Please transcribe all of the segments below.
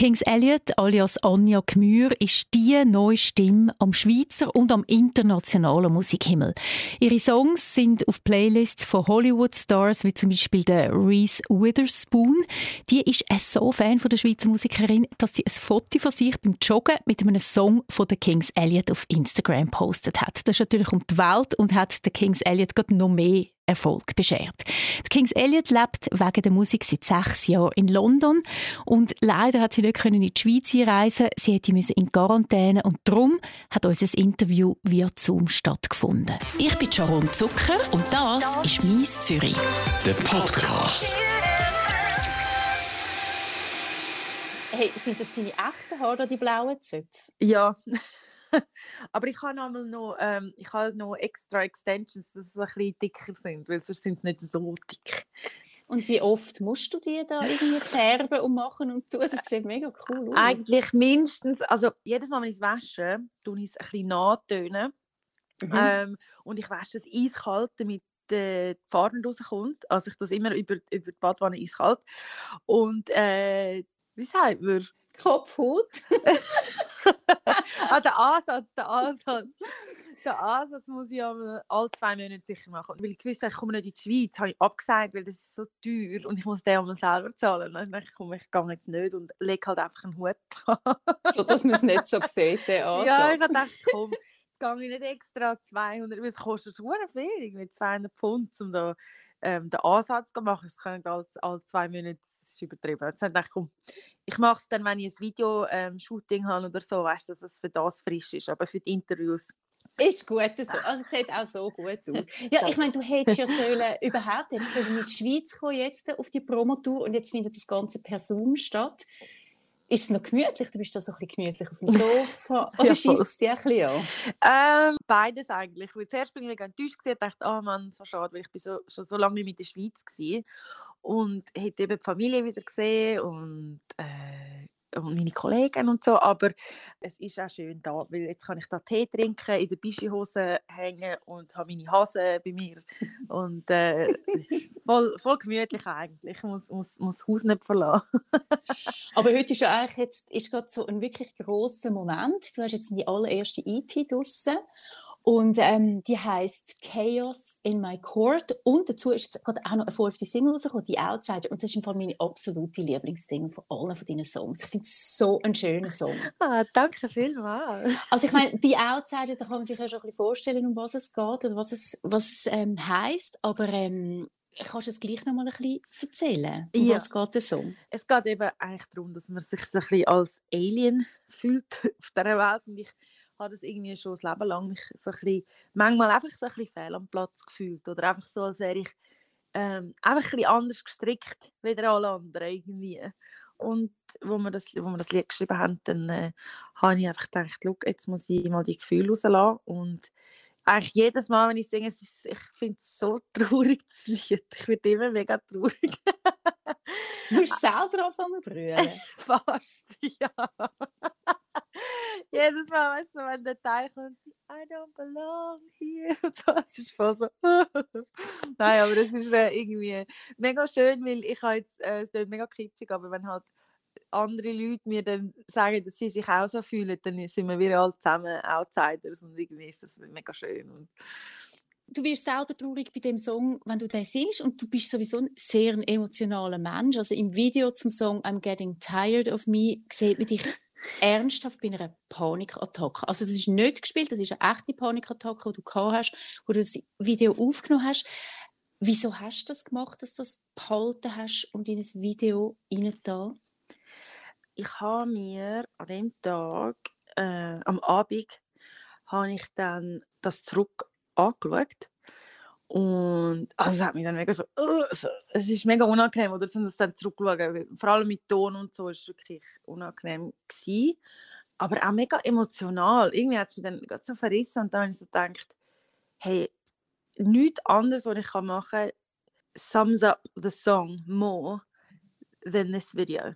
Kings Elliot alias Anja Gmür ist die neue Stimme am Schweizer und am internationalen Musikhimmel. Ihre Songs sind auf Playlists von Hollywood-Stars wie zum Beispiel der Reese Witherspoon. Die ist so Fan von der Schweizer Musikerin, dass sie ein Foto von sich beim Joggen mit einem Song von der Kings Elliot auf Instagram postet hat. Das ist natürlich um die Welt und hat der Kings Elliot gerade noch mehr Erfolg beschert. Die Kings Elliot lebt wegen der Musik seit sechs Jahren in London und leider hat sie nicht in die Schweiz einreisen. Sie hätte in Quarantäne und darum hat unser Interview via Zoom stattgefunden. Ich bin Sharon Zucker und das ist «Mies Zürich». Der Podcast. Hey, sind das deine echten Haare oder die blauen Zöpfe? Ja. Aber ich habe noch, ähm, ich habe noch extra Extensions, dass sie ein bisschen dicker sind, weil sonst sind sie nicht so dick. Und wie oft musst du die da irgendwie färben und machen und tun? Das sieht mega cool aus. Eigentlich mindestens, also jedes Mal, wenn ich es wasche, tue ich es ein bisschen nachtönen. Mhm. Ähm, und ich wasche es eiskalt, damit die Farbe rauskommt. Also ich tue es immer über, über die Badwanne eiskalt. Und äh, wie sagt man? Kopfhaut. ah, der Ansatz, der Ansatz. Der Ansatz muss ich alle zwei Monate sicher machen. Weil ich wusste, ich komme nicht in die Schweiz, habe ich abgesagt, weil das ist so teuer und ich muss den einmal selber zahlen. Dann ich, komm, ich gehe jetzt nicht und lege halt einfach einen Hut So, dass man es nicht so sieht, der Ansatz. Ja, ich dachte, komm, jetzt gehe ich nicht extra 200, weil es kostet so viel, mit 200 Pfund, um da ähm, den Ansatz zu machen. Das kann ich alle, alle zwei Monate übertrieben. Jetzt habe ich gedacht, komm, ich mache es dann, wenn ich ein Video-Shooting ähm, habe oder so, weißt dass es für das frisch ist, aber für die Interviews ist gut so. Also sieht auch so gut aus. Ja, ich meine, du hättest ja sollen, überhaupt hättest sollen in die Schweiz kommen jetzt auf die Promotour und jetzt findet das Ganze per Zoom statt. Ist es noch gemütlich? Du bist da so ein bisschen gemütlich auf dem Sofa. Oder ja, schießt es dir ein bisschen an? Ähm, beides eigentlich. Weil zuerst bin ich enttäuscht und dachte, oh Mann, so schade, weil ich bin so, schon so lange mit der Schweiz war und hätte eben die Familie wieder gesehen und, äh, und meine Kollegen und so, aber es ist auch schön da, weil jetzt kann ich da Tee trinken, in der Bischihose hängen und habe meine Hase bei mir. Und äh, voll, voll gemütlich eigentlich, ich muss, muss, muss das Haus nicht verlassen. aber heute ist ja eigentlich jetzt ist gerade so ein wirklich großer Moment, du hast jetzt die allererste EP draussen und ähm, die heißt Chaos in My Court. Und dazu ist jetzt gerade auch noch eine fünfte Single rausgekommen, die Outsider. Und das ist im Fall meine absolute Lieblingssingle von allen von deinen Songs. Ich finde es so ein schöner Song. Ah, danke vielmals. Also ich meine, die Outsider, da kann man sich ja schon ein bisschen vorstellen, um was es geht oder was es, was es ähm, heisst. Aber ähm, kannst du es gleich noch mal ein bisschen erzählen? Um ja. was geht der Song? Es geht eben eigentlich darum, dass man sich so ein bisschen als Alien fühlt auf dieser Welt. Und ich habe das irgendwie schon das Leben lang mich so ein bisschen, manchmal einfach so ein bisschen fehl am Platz gefühlt oder einfach so, als wäre ich ähm, einfach ein bisschen anders gestrickt wie alle anderen irgendwie. Und wo wir das, wo wir das Lied geschrieben haben, dann äh, habe ich einfach gedacht, jetzt muss ich mal die Gefühle rauslassen und eigentlich jedes Mal, wenn ich singe, ist, ich finde es so traurig, das Lied. Ich werde immer mega traurig. du musst selber anfangen zu brüllen. Fast, ja jedes Mal, weißt du, wenn der Teil kommt, I don't belong here. Und so, es ist voll so. Nein, aber es ist äh, irgendwie mega schön, weil ich habe jetzt, äh, es wird mega kitschig, aber wenn halt andere Leute mir dann sagen, dass sie sich auch so fühlen, dann sind wir wieder alle zusammen Outsiders und irgendwie ist das mega schön. Und du wirst selber traurig bei dem Song, wenn du den singst und du bist sowieso ein sehr emotionaler Mensch. Also im Video zum Song I'm Getting Tired of Me sieht man dich ernsthaft bei einer Panikattacke. Also das ist nicht gespielt, das ist eine echte Panikattacke, die du gehabt hast, wo du das Video aufgenommen hast. Wieso hast du das gemacht, dass du das behalten hast und in ein Video da? Ich habe mir an dem Tag, äh, am Abend, habe ich dann das zurück angeschaut und also es hat mich dann mega so, uh, es ist mega unangenehm, oder das dann zurückschauen, vor allem mit Ton und so, ist wirklich unangenehm gewesen. Aber auch mega emotional. Irgendwie hat es mich dann so verrissen und dann habe ich so gedacht, hey, nichts anderes, was ich machen kann, sums up the song more than this video.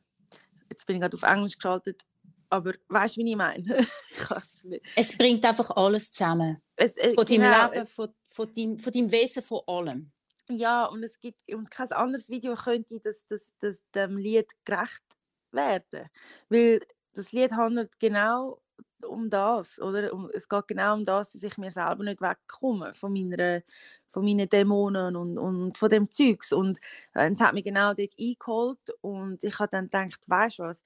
Jetzt bin ich gerade auf Englisch geschaltet aber weißt du, wie ich meine? ich es bringt einfach alles zusammen. Es, es, von deinem genau, Leben, von, von, deinem, von deinem Wesen, von allem. Ja, und es gibt und kein anderes Video könnte das, das, das dem Lied gerecht werden. Weil das Lied handelt genau um das, oder? Es geht genau um das, dass ich mir selber nicht wegkomme von meiner von meinen Dämonen und, und von dem Zeugs. Und äh, es hat mich genau dort eingeholt und ich habe dann gedacht, weißt du was,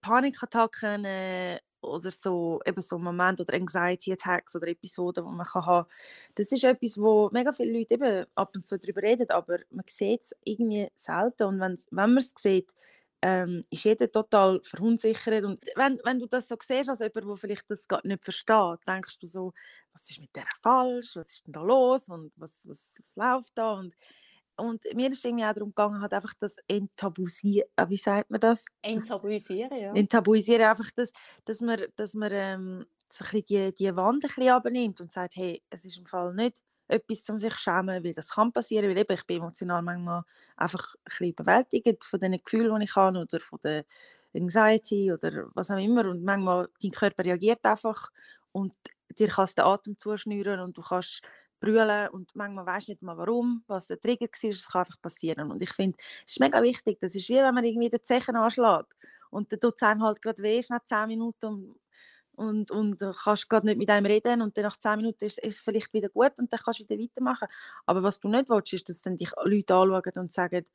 Panikattacken äh, oder so, eben so Momente oder Anxiety Attacks oder Episoden, die man kann haben das ist etwas, wo mega viele Leute eben ab und zu darüber reden, aber man sieht es irgendwie selten und wenn, wenn man es sieht, ähm, ist jeder total verunsichert. Und wenn, wenn du das so siehst, als jemand, der vielleicht das gar nicht versteht, denkst du so, was ist mit der falsch, was ist denn da los und was, was, was läuft da? Und, und mir ist irgendwie auch darum gegangen, halt einfach das Enttabuisieren, äh, wie sagt man das? Enttabuisieren, ja. Enttabuisieren, einfach, das, dass man, dass man ähm, so ein die, die Wand ein bisschen abnimmt und sagt, hey, es ist im Fall nicht etwas, um sich zu schämen, weil das kann passieren, weil eben, ich bin emotional manchmal einfach ein bisschen überwältigt von den Gefühlen, die ich habe oder von der Anxiety oder was auch immer und manchmal, dein Körper reagiert einfach und dir kannst den Atem zuschnüren und du kannst brüllen und manchmal weißt du nicht mal warum, was der Trigger war, es kann einfach passieren und ich finde, es ist mega wichtig, das ist wie wenn man irgendwie den Zechen anschlägt und dann tut es einem halt gerade weh, nach 10 Minuten und, und du kannst gerade nicht mit einem reden und dann nach 10 Minuten ist, es vielleicht wieder gut und dann kannst du wieder weitermachen. Aber was du nicht willst, ist, dass dann dich Leute anschauen und sagen,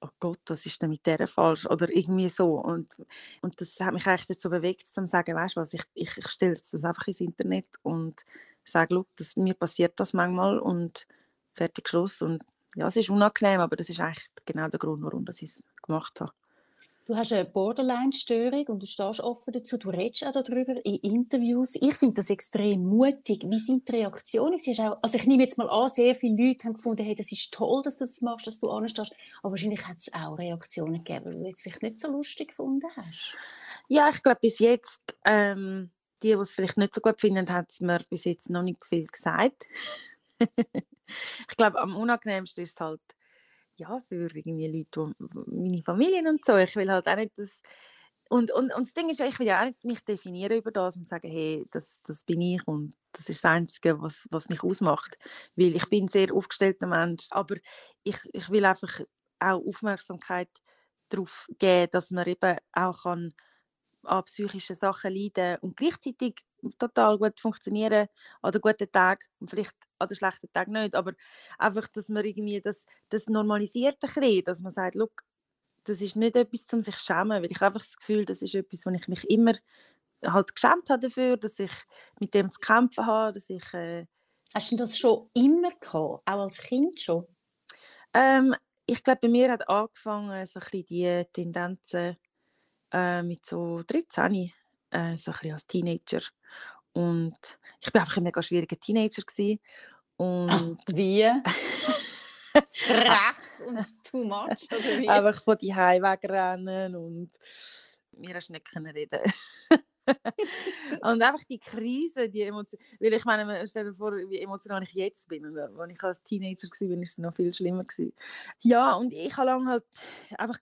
oh Gott, was ist denn mit der falsch? Oder irgendwie so. Und, und das hat mich eigentlich dazu bewegt, zu sagen, weißt du was, ich, ich, ich stelle das einfach ins Internet und sage, das, mir passiert das manchmal und fertig Schluss. Und ja, es ist unangenehm, aber das ist eigentlich genau der Grund, warum ich es gemacht habe. Du hast eine Borderline-Störung und du stehst offen dazu. Du redest auch darüber in Interviews. Ich finde das extrem mutig. Wie sind die Reaktionen? Auch, also ich nehme jetzt mal an, sehr viele Leute haben gefunden, hey, das ist toll, dass du das machst, dass du anstehst. Aber wahrscheinlich hat es auch Reaktionen gegeben, die du jetzt vielleicht nicht so lustig gefunden hast. Ja, ich glaube, bis jetzt, ähm, die, die es vielleicht nicht so gut finden, hat es mir bis jetzt noch nicht viel gesagt. ich glaube, am unangenehmsten ist es halt, ja, für irgendwie Leute, meine Familie und so. Ich will halt auch nicht, dass und, und, und das Ding ist, ich will ja auch nicht mich definieren über das und sagen, hey, das, das bin ich und das ist das Einzige, was, was mich ausmacht. Weil ich bin ein sehr aufgestellter Mensch, aber ich, ich will einfach auch Aufmerksamkeit darauf geben, dass man eben auch kann an psychischen Sachen leiden und gleichzeitig total gut funktionieren an den guten Tagen und vielleicht an den schlechten Tagen nicht, aber einfach, dass man irgendwie das, das normalisiert ein bisschen, dass man sagt, look, das ist nicht etwas, um sich zu schämen, weil ich einfach das Gefühl, das ist etwas, wo ich mich immer halt geschämt habe dafür, dass ich mit dem zu kämpfen habe, dass ich... Äh, Hast du das schon immer gehabt, auch als Kind schon? Ähm, ich glaube, bei mir hat angefangen, so ein bisschen die Tendenzen äh, mit so 13, äh, so ein bisschen als Teenager. Und ich war einfach ein mega schwieriger Teenager. Gewesen. Und wie? Frech und too much, oder wie? Einfach von die wegrennen und mir hast nicht reden und einfach die Krise, die Emotion, weil ich meine, stell dir vor, wie emotional ich jetzt bin. Und als ich als Teenager war, war es noch viel schlimmer. Gewesen. Ja, und ich habe lange halt einfach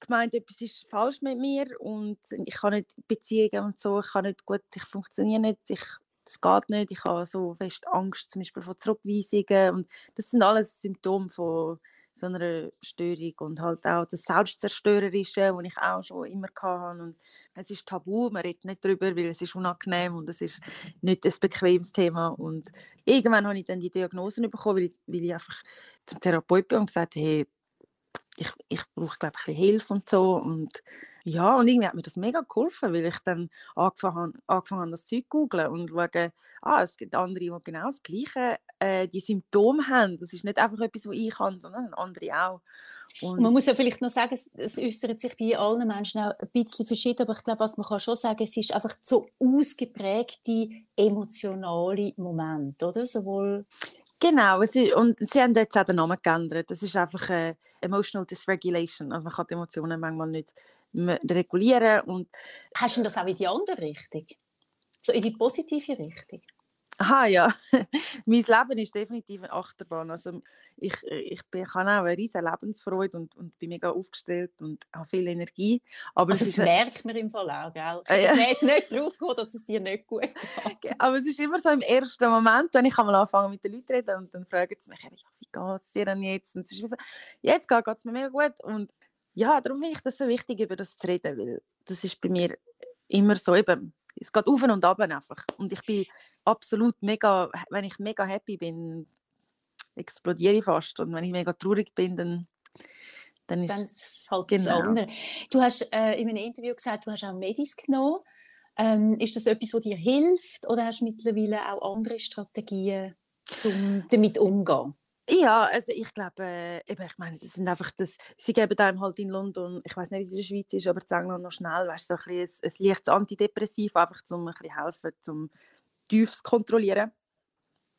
gemeint, etwas ist falsch mit mir und ich kann nicht Beziehungen und so, ich kann nicht gut, ich funktioniere nicht, ich das geht nicht, ich habe so fest Angst zum Beispiel vor Zurückweisungen und das sind alles Symptome von so einer Störung und halt auch das Selbstzerstörerische, das ich auch schon immer hatte. Und es ist tabu, man redet nicht darüber, weil es ist unangenehm und es ist nicht ein bequemes Thema. Und irgendwann habe ich dann die Diagnosen bekommen, weil ich, weil ich einfach zum Therapeuten bin und gesagt habe, hey, ich, ich brauche glaube ich, ein bisschen Hilfe und so. Und ja, und irgendwie hat mir das mega geholfen, weil ich dann angefangen, angefangen habe, das Zeug zu googeln und schauen, ah, es gibt andere, die genau das Gleiche, äh, die Symptome haben. Das ist nicht einfach etwas, was ich habe, sondern andere auch. Und man muss ja vielleicht noch sagen, es, es äußert sich bei allen Menschen auch ein bisschen verschieden, aber ich glaube, was man kann schon sagen, es ist einfach so ausgeprägte emotionale Moment, oder? Sowohl Genau, ist, und sie haben jetzt auch den Namen geändert. Das ist einfach äh, Emotional Dysregulation. Also man kann die Emotionen manchmal nicht regulieren. Und Hast du das auch in die andere Richtung? So in die positive Richtung? Aha, ja. mein Leben ist definitiv eine Achterbahn. Also ich, ich, bin, ich habe auch eine riesige Lebensfreude und, und bin mega aufgestellt und habe viel Energie. Aber also das merkt man im Fall auch, gell? Äh, ja. Ich jetzt nicht drauf gekommen, dass es dir nicht gut geht. Aber es ist immer so im ersten Moment, wenn ich einmal anfange mit den Leuten zu reden und dann fragen sie mich, wie geht es dir denn jetzt? Und es ist so, jetzt geht es mir mega gut und ja, darum finde ich das so wichtig, über das zu reden, weil das ist bei mir immer so eben, es geht auf und ab einfach. Und ich bin absolut mega, wenn ich mega happy bin, explodiere ich fast. Und wenn ich mega traurig bin, dann dann ist, dann ist es halt genau. das andere. Du hast äh, in einem Interview gesagt, du hast auch Medis genommen. Ähm, ist das etwas, was dir hilft oder hast du mittlerweile auch andere Strategien, um damit umzugehen? Ja, also ich glaube, äh, ich meine, das sind einfach das, sie geben einem halt in London, ich weiß nicht, wie es in der Schweiz ist, aber in England noch schnell, weißt du, so ein, bisschen ein, ein leichtes Antidepressiv, einfach um ein bisschen helfen, um tief zu kontrollieren.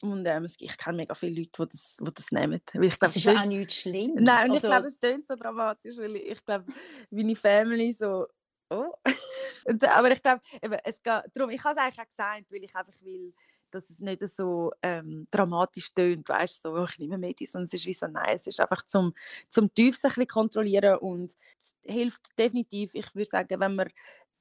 Und ähm, ich kenne mega viele Leute, die das, die das nehmen. Ich glaub, das ist ja auch nichts Schlimmes. Nein, also... ich glaube, es klingt so dramatisch, weil ich, glaube, meine Family so, oh. aber ich glaube, es geht darum, ich habe es eigentlich auch gesagt, weil ich einfach will, dass es nicht so ähm, dramatisch tönt, weißt so, ich nehme Medis und es ist wie so, nein, es ist einfach zum, zum Tief sich ein kontrollieren und es hilft definitiv, ich würde sagen, wenn man,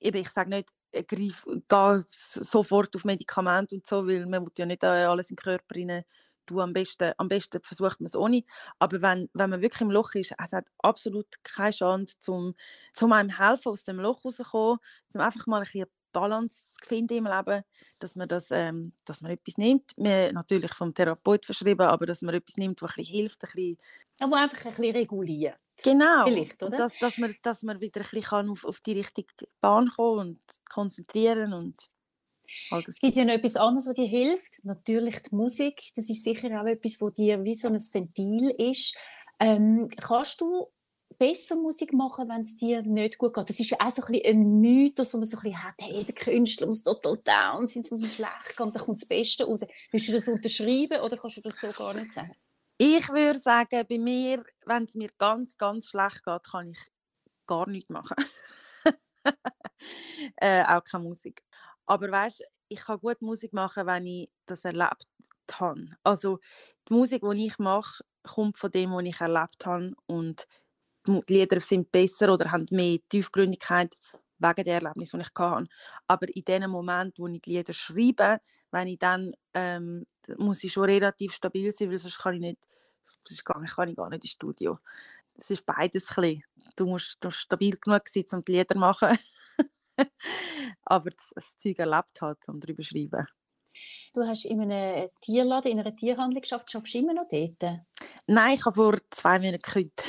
eben, ich sage nicht, greif, geh sofort auf Medikamente und so, weil man will ja nicht alles in den Körper rein du am besten, am besten versucht man es ohne. Aber wenn, wenn man wirklich im Loch ist, es hat absolut keine Chance, zum, zum einem helfen, aus dem Loch rauszukommen, zum einfach mal ein bisschen Balance zu finden im Leben, dass man, das, ähm, dass man etwas nimmt, mir natürlich vom Therapeut verschrieben, aber dass man etwas nimmt, was ein bisschen hilft, ein bisschen... Aber einfach ein bisschen reguliert. Genau, Vielleicht, oder? Dass, dass, man, dass man wieder ein bisschen auf, auf die richtige Bahn kommen und konzentrieren und es gibt ja noch etwas anderes, was dir hilft. Natürlich die Musik. Das ist sicher auch etwas, was dir wie so ein Ventil ist. Ähm, kannst du besser Musik machen, wenn es dir nicht gut geht. Das ist ja auch so ein, bisschen ein Mythos, wo man so ein bisschen hat, hey, der Künstler muss total down sein, es muss ihm schlecht gehen, da kommt das Beste raus. Willst du das unterschreiben oder kannst du das so gar nicht sagen? Ich würde sagen, bei mir, wenn es mir ganz, ganz schlecht geht, kann ich gar nichts machen. äh, auch keine Musik. Aber weißt, ich kann gut Musik machen, wenn ich das erlebt habe. Also die Musik, die ich mache, kommt von dem, was ich erlebt habe und die Lieder sind besser oder haben mehr Tiefgründigkeit wegen der Erlebnis, die ich hatte. Aber in dem Moment, wo ich die Lieder schreibe, wenn ich dann, ähm, muss ich schon relativ stabil sein, weil sonst kann ich nicht, sonst kann ich, kann ich gar nicht ins Studio. Es ist beides ein bisschen. Du musst, du musst stabil genug sein, um die Lieder zu machen. Aber das, das Zeug erlebt hat und darüber schreiben. Du hast in einem Tierladen, in einer Tierhandlung geschafft, schaffst du immer noch dort? Nein, ich habe vor zwei Monaten gekündigt.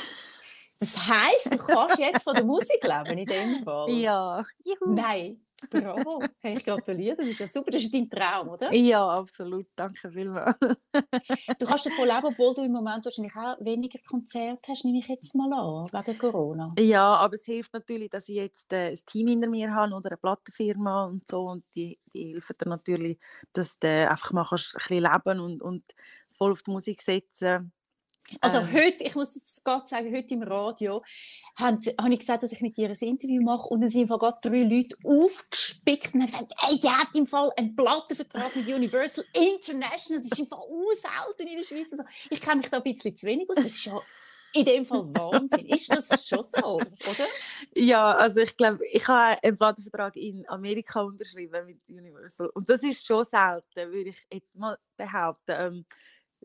Das heisst, du kannst jetzt von der Musik leben, in dem Fall? Ja. Juhu. Nein, bravo. Hey, ich gratuliere, das ist ja super. Das ist dein Traum, oder? Ja, absolut. Danke vielmals. du kannst davon leben, obwohl du im Moment wahrscheinlich auch weniger Konzerte hast, nehme ich jetzt mal an, wegen Corona. Ja, aber es hilft natürlich, dass ich jetzt äh, ein Team hinter mir habe oder eine Plattenfirma und so. Und die, die helfen dir natürlich, dass du einfach mal kannst ein bisschen leben und, und voll auf die Musik setzen also ähm. heute, ich muss es gerade sagen, heute im Radio habe ich gesagt, dass ich mit ihr ein Interview mache und dann sind gerade drei Leute aufgespickt und haben gesagt, hey, die hat im Fall einen Plattenvertrag mit Universal International, das ist im Fall selten in der Schweiz. Ich kenne mich da ein bisschen zu wenig aus, das ist ja in dem Fall Wahnsinn. Ist das schon so, oder? Ja, also ich glaube, ich habe einen Plattenvertrag in Amerika unterschrieben mit Universal und das ist schon selten, würde ich jetzt mal behaupten.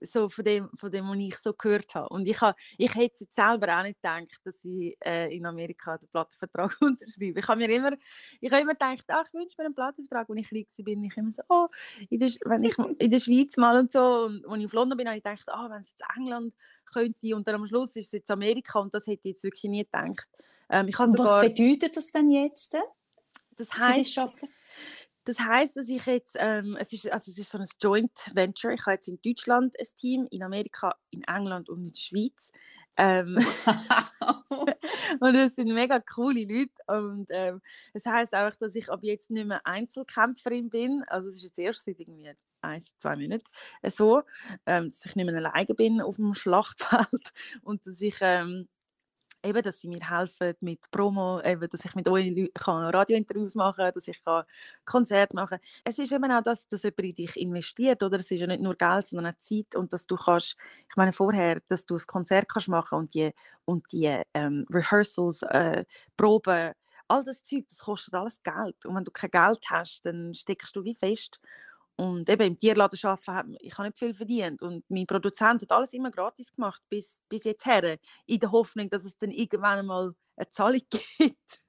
So von dem, von dem, was ich so gehört habe. Und ich, habe, ich hätte jetzt selber auch nicht gedacht, dass ich äh, in Amerika den Plattenvertrag unterschreibe. Ich habe mir immer, ich habe immer gedacht, ach, ich wünsche mir einen Plattenvertrag. Als ich klein bin, ich immer so, oh, in der, wenn ich in der Schweiz mal und so, und als ich auf London bin, habe ich gedacht, ah, oh, wenn es jetzt England könnte, und dann am Schluss ist es jetzt Amerika, und das hätte ich jetzt wirklich nie gedacht. Ähm, ich sogar, was bedeutet das denn jetzt? Das heißt, das heißt, dass ich jetzt, ähm, es, ist, also es ist so ein Joint Venture. Ich habe jetzt in Deutschland ein Team, in Amerika, in England und in der Schweiz. Ähm, und es sind mega coole Leute. Und ähm, es heißt auch, dass ich ab jetzt nicht mehr Einzelkämpferin bin. Also es ist jetzt erst seit irgendwie ein, zwei Monaten so, ähm, dass ich nicht mehr alleine bin auf dem Schlachtfeld und dass ich ähm, eben, dass sie mir helfen mit Promo, eben, dass ich mit euch kann Radiointerviews machen kann, dass ich kann Konzerte machen kann. Es ist eben auch das, dass jemand in dich investiert, oder? Es ist ja nicht nur Geld, sondern auch Zeit und dass du kannst, ich meine vorher, dass du ein Konzert kannst machen und die, und die ähm, Rehearsals, äh, Proben, all das Zeug, das kostet alles Geld und wenn du kein Geld hast, dann steckst du wie fest und eben im Tierladen arbeiten, ich habe nicht viel verdient. Und mein Produzent hat alles immer gratis gemacht, bis, bis jetzt her, in der Hoffnung, dass es dann irgendwann einmal eine Zahlung gibt.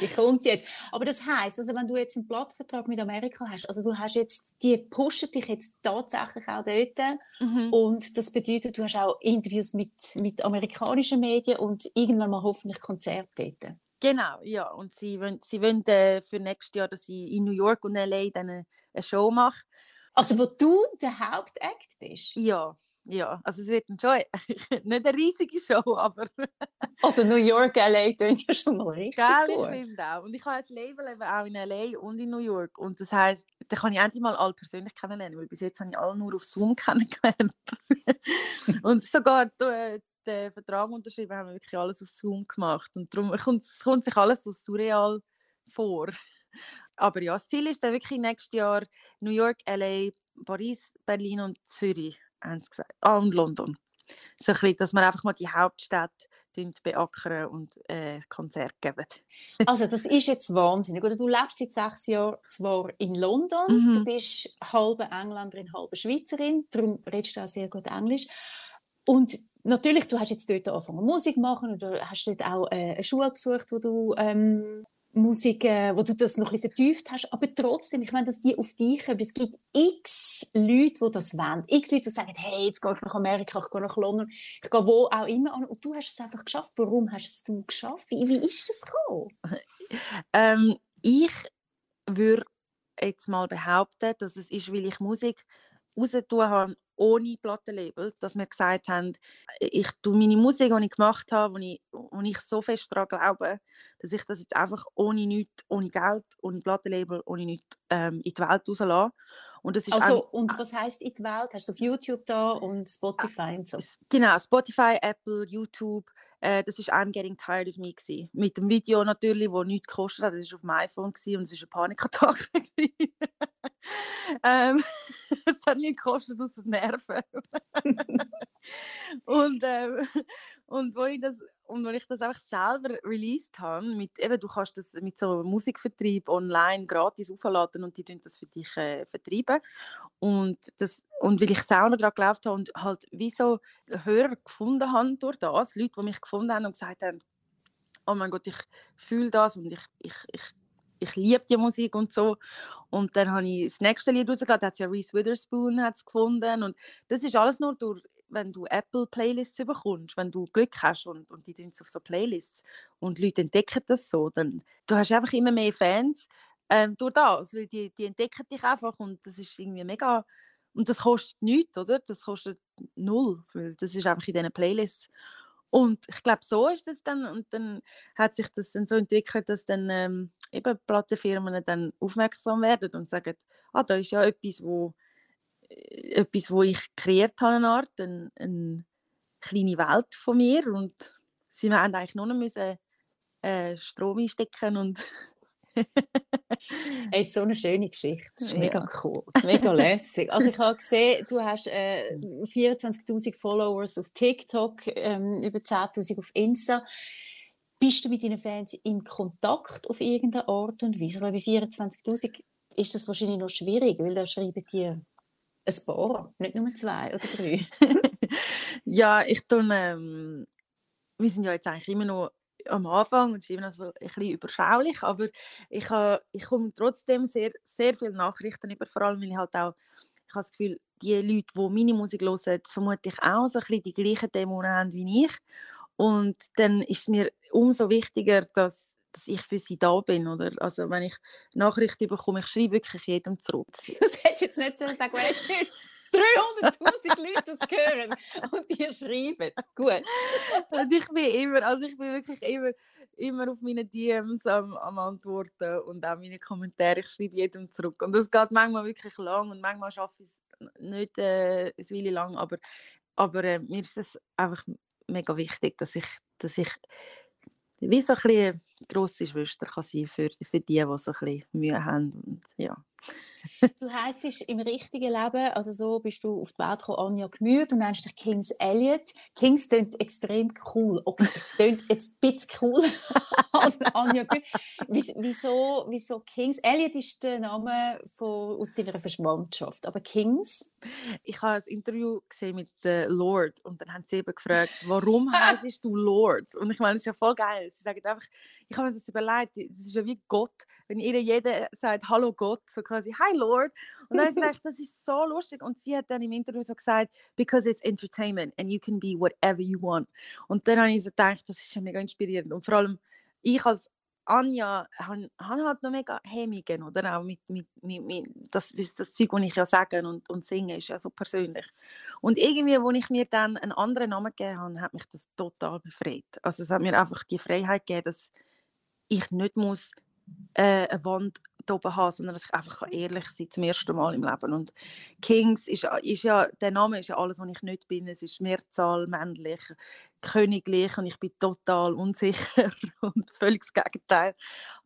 die kommt jetzt. Aber das heißt, also wenn du jetzt einen Plattvertrag mit Amerika hast, also du hast jetzt, die pushen dich jetzt tatsächlich auch dort mhm. und das bedeutet, du hast auch Interviews mit, mit amerikanischen Medien und irgendwann mal hoffentlich Konzerte dort. Genau, ja. Und sie wollen, sie wollen äh, für nächstes Jahr, dass ich in New York und LA dann eine, Show mache. Also wo du der Hauptakt bist? Ja, ja. Also es wird schon nicht eine riesige Show, aber... also New York, LA klingt ja schon mal richtig Geil, ich finde auch. Und ich habe jetzt Label eben auch in LA und in New York. Und das heisst, da kann ich endlich mal alle persönlich kennenlernen, weil bis jetzt habe ich alle nur auf Zoom kennengelernt. und sogar die, den Vertrag unterschrieben, haben wir wirklich alles auf Zoom gemacht. Und darum kommt, es kommt sich alles so surreal vor. Aber ja, das Ziel ist dann wirklich nächstes Jahr New York, LA, Paris, Berlin und Zürich, haben sie gesagt. Ah, und London. So ein bisschen, dass wir einfach mal die Hauptstädte beackern und äh, Konzert geben. also das ist jetzt wahnsinnig. Oder du lebst seit sechs Jahren zwar in London, mhm. du bist halbe Engländerin, halbe Schweizerin, darum redest du auch sehr gut Englisch. Und natürlich, du hast jetzt dort angefangen Musik machen oder hast dort auch äh, eine Schule besucht, wo du ähm, Musik, äh, wo du das noch ein vertieft hast, aber trotzdem, ich meine, dass die auf dich kommen, es gibt x Leute, die das wollen, x Leute, die sagen, hey, jetzt gehe ich nach Amerika, ich gehe nach London, ich gehe wo auch immer an und du hast es einfach geschafft. Warum hast es du geschafft? Wie, wie ist das gekommen? ähm, ich würde jetzt mal behaupten, dass es ist, weil ich Musik rausgetan habe ohne Plattenlabel, dass wir gesagt haben, ich tue meine Musik, die ich gemacht habe, wo ich, wo ich so fest daran glaube, dass ich das jetzt einfach ohne nichts, ohne Geld, ohne Plattenlabel, ohne nichts ähm, in die Welt rauslasse. Und das ist also, ein, und was heißt in die Welt? Hast du auf YouTube da und Spotify und so? Genau, Spotify, Apple, YouTube, äh, das war I'm Getting Tired of Me. Gewesen. Mit dem Video natürlich, das nichts gekostet hat. Das war auf dem iPhone gewesen, und es war ein Panikattacke. ähm, es hat nichts gekostet aus den Nerven. und, ähm, und wo ich das und wenn ich das einfach selber released habe, mit, eben, du kannst das mit so einem Musikvertrieb online gratis aufladen und die tun das für dich äh, vertreiben. Und, das, und weil ich selber daran geglaubt habe und halt wie so Hörer gefunden habe durch das, Leute, die mich gefunden haben und gesagt haben, oh mein Gott, ich fühle das und ich, ich, ich ich liebe die Musik und so. Und dann habe ich das nächste Lied rausgegeben, da hat ja Reese Witherspoon gefunden. Und das ist alles nur durch wenn du Apple Playlists bekommst, wenn du Glück hast und, und die tun auf so Playlists und Leute entdecken das so, dann du hast einfach immer mehr Fans ähm, durch das, weil die, die entdecken dich einfach und das ist irgendwie mega und das kostet nichts, oder? Das kostet null, weil das ist einfach in diesen Playlists. Und ich glaube, so ist das dann und dann hat sich das dann so entwickelt, dass dann ähm, eben Plattenfirmen dann aufmerksam werden und sagen, ah, da ist ja etwas, wo etwas, wo ich kreiert habe, eine Art, eine, eine kleine Welt von mir und sie haben eigentlich nur noch müssen, äh, Strom einstecken und hey, so eine schöne Geschichte. Das ist ja. mega cool. Mega lässig. Also ich habe gesehen, du hast äh, 24'000 Followers auf TikTok, ähm, über 10'000 auf Insta. Bist du mit deinen Fans in Kontakt auf irgendeine Art und Weise? Weil bei 24'000 ist das wahrscheinlich noch schwierig, weil da schreiben die ein paar, nicht nur zwei oder drei. ja, ich tue, ähm, wir sind ja jetzt eigentlich immer noch am Anfang und es ist immer noch so ein bisschen überschaulich, aber ich, ha, ich komme trotzdem sehr, sehr viele Nachrichten über, vor allem weil ich halt auch, ich habe das Gefühl, die Leute, die meine Musik hören, vermutlich auch so ein bisschen die gleichen Dämonen haben wie ich und dann ist es mir umso wichtiger, dass dass ich für sie da bin. Oder? Also wenn ich Nachrichten bekomme, ich schreibe wirklich jedem zurück. Das hättest jetzt nicht so sagen, weil jetzt 300'000 Leute das hören und dir schreiben. Gut. Und ich bin immer, also ich bin wirklich immer, immer auf meine DMs am, am Antworten und auch meine Kommentare. Ich schreibe jedem zurück. Und das geht manchmal wirklich lang und manchmal schaffe ich es nicht äh, eine Weile lang, aber, aber äh, mir ist es einfach mega wichtig, dass ich, dass ich wie so ein bisschen grosse Schwester kann sein für, für die, die so ein bisschen Mühe haben. Und, ja. Du heisst im richtigen Leben, also so bist du auf die Welt gekommen, Anja Gmür, du nennst dich Kings Elliot. Kings klingt extrem cool. Okay, es klingt jetzt ein bisschen cool als Anja Gmür. Wieso, wieso Kings? Elliot ist der Name von, aus deiner Verschwandtschaft, aber Kings? Ich habe ein Interview gesehen mit äh, Lord und dann haben sie eben gefragt, warum heißt du Lord? Und ich meine, das ist ja voll geil. Sie sagen einfach, ich habe mir das überlegt, das ist ja wie Gott, wenn ihr jeder sagt, hallo Gott, so quasi, hi Lord. Und dann habe ich gedacht, das ist so lustig. Und sie hat dann im Interview so gesagt, because it's entertainment and you can be whatever you want. Und dann habe ich so gedacht, das ist ja mega inspirierend. Und vor allem, ich als Anja habe halt noch mega Hemmungen, oder? Auch mit, mit, mit, mit das, das Zeug, das ich ja sage und, und singe, ist ja so persönlich. Und irgendwie, als ich mir dann einen anderen Namen gegeben habe, hat mich das total befreit. Also es hat mir einfach die Freiheit gegeben, dass ich nicht muss äh, eine Wand oben haben, sondern dass ich einfach ehrlich sein zum ersten Mal im Leben. Und Kings ist, ist ja, der Name ist ja alles, was ich nicht bin. Es ist Mehrzahl, männlich, königlich und ich bin total unsicher und völlig das Gegenteil.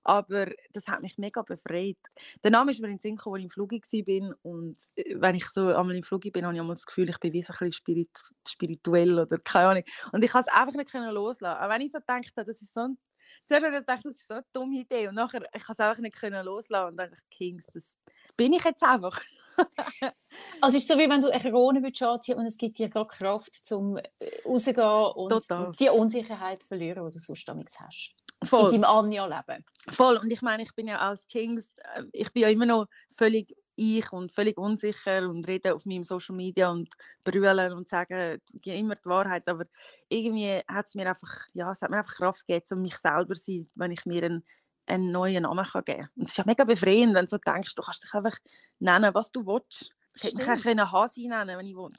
Aber das hat mich mega befreit. Der Name ist mir in den Sinn gekommen, als ich im Flug war und äh, wenn ich so einmal im Flug bin, habe ich immer das Gefühl, ich bin wie so ein bisschen spirit spirituell oder keine Ahnung. Und ich kann es einfach nicht loslassen. Auch wenn ich so denke, das ist so ein zuerst habe ich gedacht, das ist so eine dumme Idee. Und nachher, ich es einfach nicht können loslassen. Und dann dachte ich, Kings, das bin ich jetzt einfach. also es ist so, wie wenn du eine Krone anziehen und es gibt dir gerade Kraft, zum äh, rauszugehen und Total. die Unsicherheit verlieren, die du sonst damit hast. Voll. In deinem Anja-Leben. Voll. Und ich meine, ich bin ja als Kings, äh, ich bin ja immer noch völlig ich und völlig unsicher und rede auf meinem Social Media und brüllen und sagen immer die Wahrheit, aber irgendwie hat es mir einfach, ja, es hat mir einfach Kraft gegeben, um mich selber zu sein, wenn ich mir einen, einen neuen Namen kann geben kann. Und es ist ja mega befreiend, wenn du so denkst, du kannst dich einfach nennen, was du willst. Ich hätte mich auch können Hasi nennen, wenn ich wollte.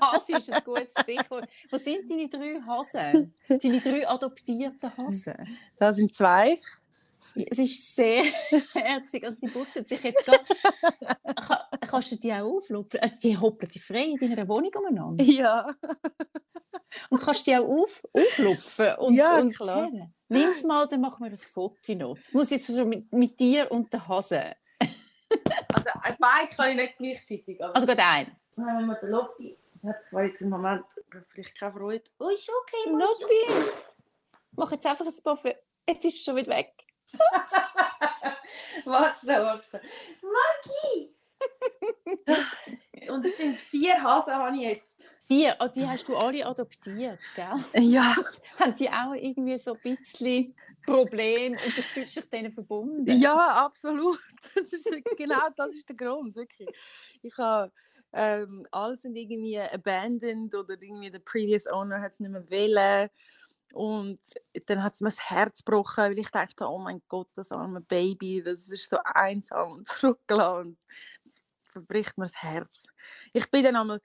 Hasi ist ein gutes Stichwort. Wo sind deine drei Hasen? Deine drei adoptierten Hasen? Das sind zwei. Es ist sehr herzig. Also die putzen sich jetzt gar. Kannst du die auch auflupfen? Also die hoppeln die frei in deiner Wohnung umeinander? Ja. Und kannst du die auch auf, auflupfen? Und, ja, und klar. Nimm es mal, dann machen wir ein Foto noch. Das muss jetzt schon mit, mit dir und der Hase. also ein Bein kann ich nicht gleichzeitig. also gerade ein. Wenn wir den Lobby hat zwar jetzt im Moment vielleicht keine Freude. Oh, ist okay, Lobby. Mach jetzt einfach ein paar... Jetzt ist es schon wieder weg. warte schnell, warte schnell. Maggie! Und es sind vier Hasen, habe ich jetzt. Vier? Oh, die hast du alle adoptiert, gell? Ja. Haben die auch irgendwie so ein bisschen Probleme und du fühlst dich denen verbunden? Ja, absolut. Das ist, genau das ist der Grund, wirklich. Ich habe... Ähm, alle sind irgendwie abandoned oder irgendwie der previous owner hat es nicht mehr wollen und dann hat es mir das Herz gebrochen, weil ich dachte, oh mein Gott, das arme Baby, das ist so einsam und zurückgelassen. Das verbricht mir das Herz. Ich bin dann einmal,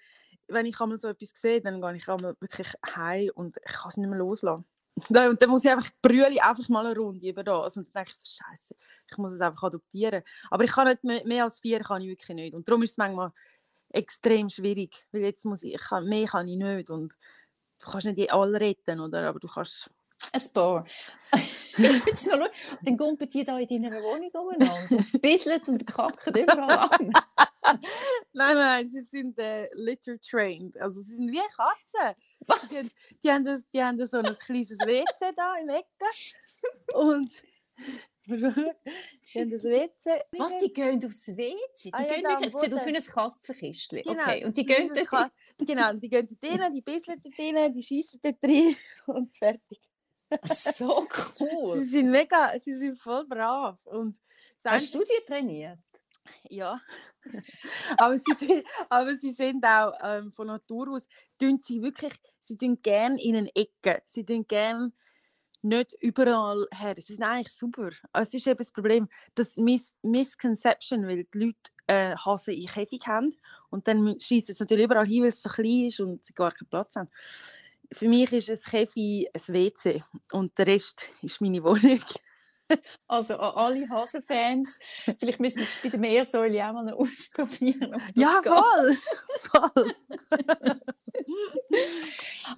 wenn ich einmal so etwas sehe, dann gehe ich einmal wirklich heim und ich kann es nicht mehr loslassen. Und dann muss ich einfach Brühe einfach mal eine Runde über das. Und dann denke ich so, Scheiße, ich muss es einfach adoptieren. Aber ich kann nicht mehr, mehr als vier kann ich wirklich nicht. Und darum ist es manchmal extrem schwierig, weil jetzt muss ich, mehr kann ich nicht. Und du kannst nicht alle retten, oder? Aber du kannst... Ein paar. es noch lustig. Dann gumpen die da in deiner Wohnung umeinander und bisseln und kacken überall an. nein, nein, sie sind äh, litter trained. Also sie sind wie Katzen. Was? Die, die, haben das, die haben so ein kleines WC da im Ecke. Und die haben das WC. Was, die gehen aufs WC? Die ah, gehen ja, wirklich, es sieht aus wie ein Katzenkistchen. Genau. Okay, und die gehen dort... Genau, die gehen dort rein, die bisseln dort rein, die schießen dort rein und fertig. So cool. sie sind mega, sie sind voll brav. Und Hast du die trainiert? Ja. aber, sie sind, aber sie sind auch ähm, von Natur aus, tun sie wirklich, sie tun gerne in eine Ecke. Sie tun gerne nicht überall her. Es ist eigentlich super. Es ist eben das Problem, das Mis Misconception, weil die Leute äh, Hasen in Käfig haben und dann schießen es natürlich überall hin, weil es so klein ist und sie gar keinen Platz haben. Für mich ist ein Käfig ein WC und der Rest ist meine Wohnung. Also an alle Hasenfans, vielleicht müssen wir es bei der Meersäule auch mal ausprobieren. Ja, voll! voll.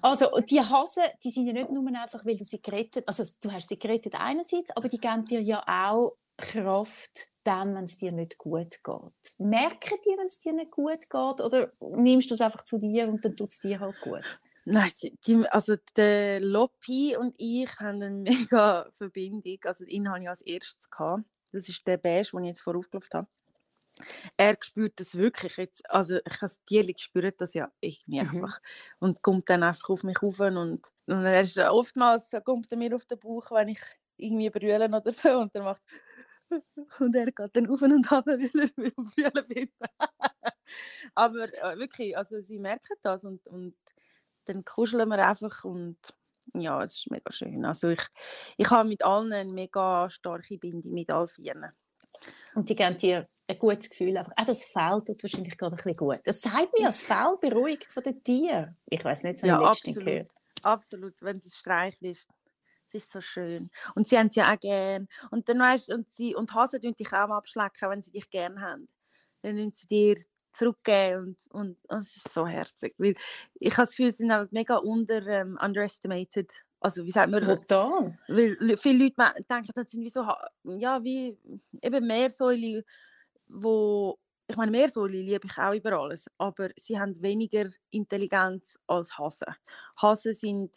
Also die Hasen, die sind ja nicht nur einfach, weil du sie gerettet, also du hast sie gerettet einerseits, aber die geben dir ja auch Kraft dann, wenn es dir nicht gut geht? Merken die, wenn es dir nicht gut geht? Oder nimmst du es einfach zu dir und dann tut es dir halt gut? Nein, die, also der Loppi und ich haben eine mega Verbindung. Also ihn habe ich als erstes. Das ist der Beige, den ich jetzt voraufgelaufen habe. Er spürt das wirklich jetzt, also ich als Tierling spürt das ja irgendwie mhm. einfach und kommt dann einfach auf mich rauf und, und er ist oftmals kommt er mir auf den Bauch, wenn ich irgendwie brüllen oder so und dann macht und er geht dann auf und ab, weil er brüllen will. Aber äh, wirklich, also sie merken das und, und dann kuscheln wir einfach und ja, es ist mega schön. Also ich, ich habe mit allen eine mega starke Bindung, mit all vier. Und die geben dir ein gutes Gefühl. Einfach, auch das Fell tut wahrscheinlich gerade ein bisschen gut. Das zeigt mir, das Fell beruhigt von den Tieren. Ich weiß nicht, so ja, absolut, gehört. Absolut, wenn du streichelst. Es ist so schön. Und sie haben es ja auch gern. Und dann weißt und sie und Hasen tun dich auch mal abschlecken, wenn sie dich gern haben. Dann nehmen sie dir zurückgeben und, und, und es ist so herzig. Weil ich habe das Gefühl, sie sind auch mega under, um, underestimated. Also wie sagt man? Total. Weil viele Leute denken, das sind wie so, ja, wie eben Meersäule, wo ich meine, Meersäule liebe ich auch über alles, aber sie haben weniger Intelligenz als Hasen. Hasen sind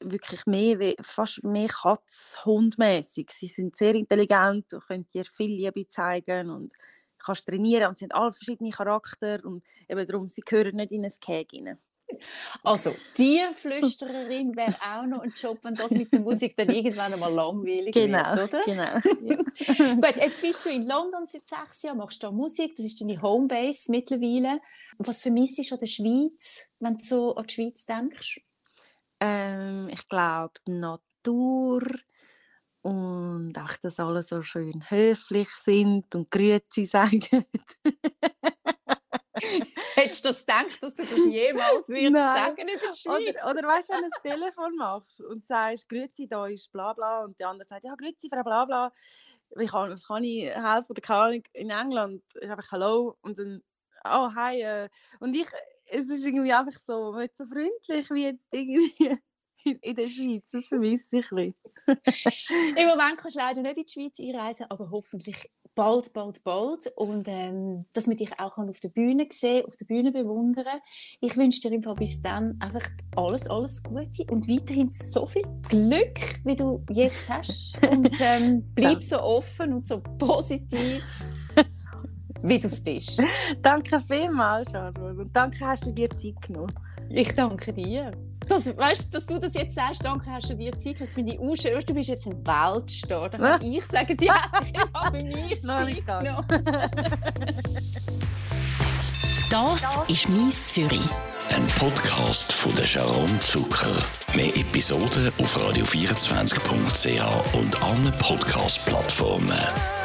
wirklich mehr, fast mehr Katz-Hund-mäßig. Sie sind sehr intelligent und können dir viel Liebe zeigen und kannst trainieren und sie haben alle verschiedene Charakter und eben darum, sie gehören nicht in ein Käge rein. Also, Tierflüstererin wäre auch noch ein Job, wenn das mit der Musik dann irgendwann einmal langweilig genau, wird, oder? Genau. Ja. Gut, jetzt bist du in London seit sechs Jahren, machst da Musik, das ist deine Homebase mittlerweile. Was vermisst du an der Schweiz, wenn du so an die Schweiz denkst? Ähm, ich glaube, die Natur und auch, dass alle so schön höflich sind und Grüezi sagen. Hättest du das gedacht, dass du das jemals würdest sagen über die Schweiz? Oder, oder weißt du, wenn du ein Telefon machst und sagst, Grüezi, da ist bla bla, und der andere sagt, ja, Grüezi, Frau bla bla, wie kann, was kann ich helfen? Oder keine in England ist einfach Hallo und dann, oh, hi. Äh. Und ich, es ist irgendwie einfach so, nicht so freundlich wie jetzt irgendwie in der Schweiz. Das vermisse ich ein Im Moment kannst du leider nicht in die Schweiz einreisen, aber hoffentlich bald, bald, bald. Und ähm, dass man dich auch auf der Bühne sehen auf der Bühne bewundern Ich wünsche dir im bis dann einfach alles, alles Gute und weiterhin so viel Glück, wie du jetzt hast. Und ähm, bleib so offen und so positiv. wie du es bist. danke vielmals, Charlotte. Und danke, hast du dir Zeit genommen. Ich danke dir. Das, weißt, dass du das jetzt sagst, danke, hast du dir Zeit, das finde ich auch schön. Du bist jetzt ein Weltstar. Dann kann ich sagen, sie hat sich einfach bei mir Zeit genommen. Das ist «Mies Zürich». Ein Podcast von der Sharon Zucker. Mehr Episoden auf radio24.ch und allen Podcast-Plattformen.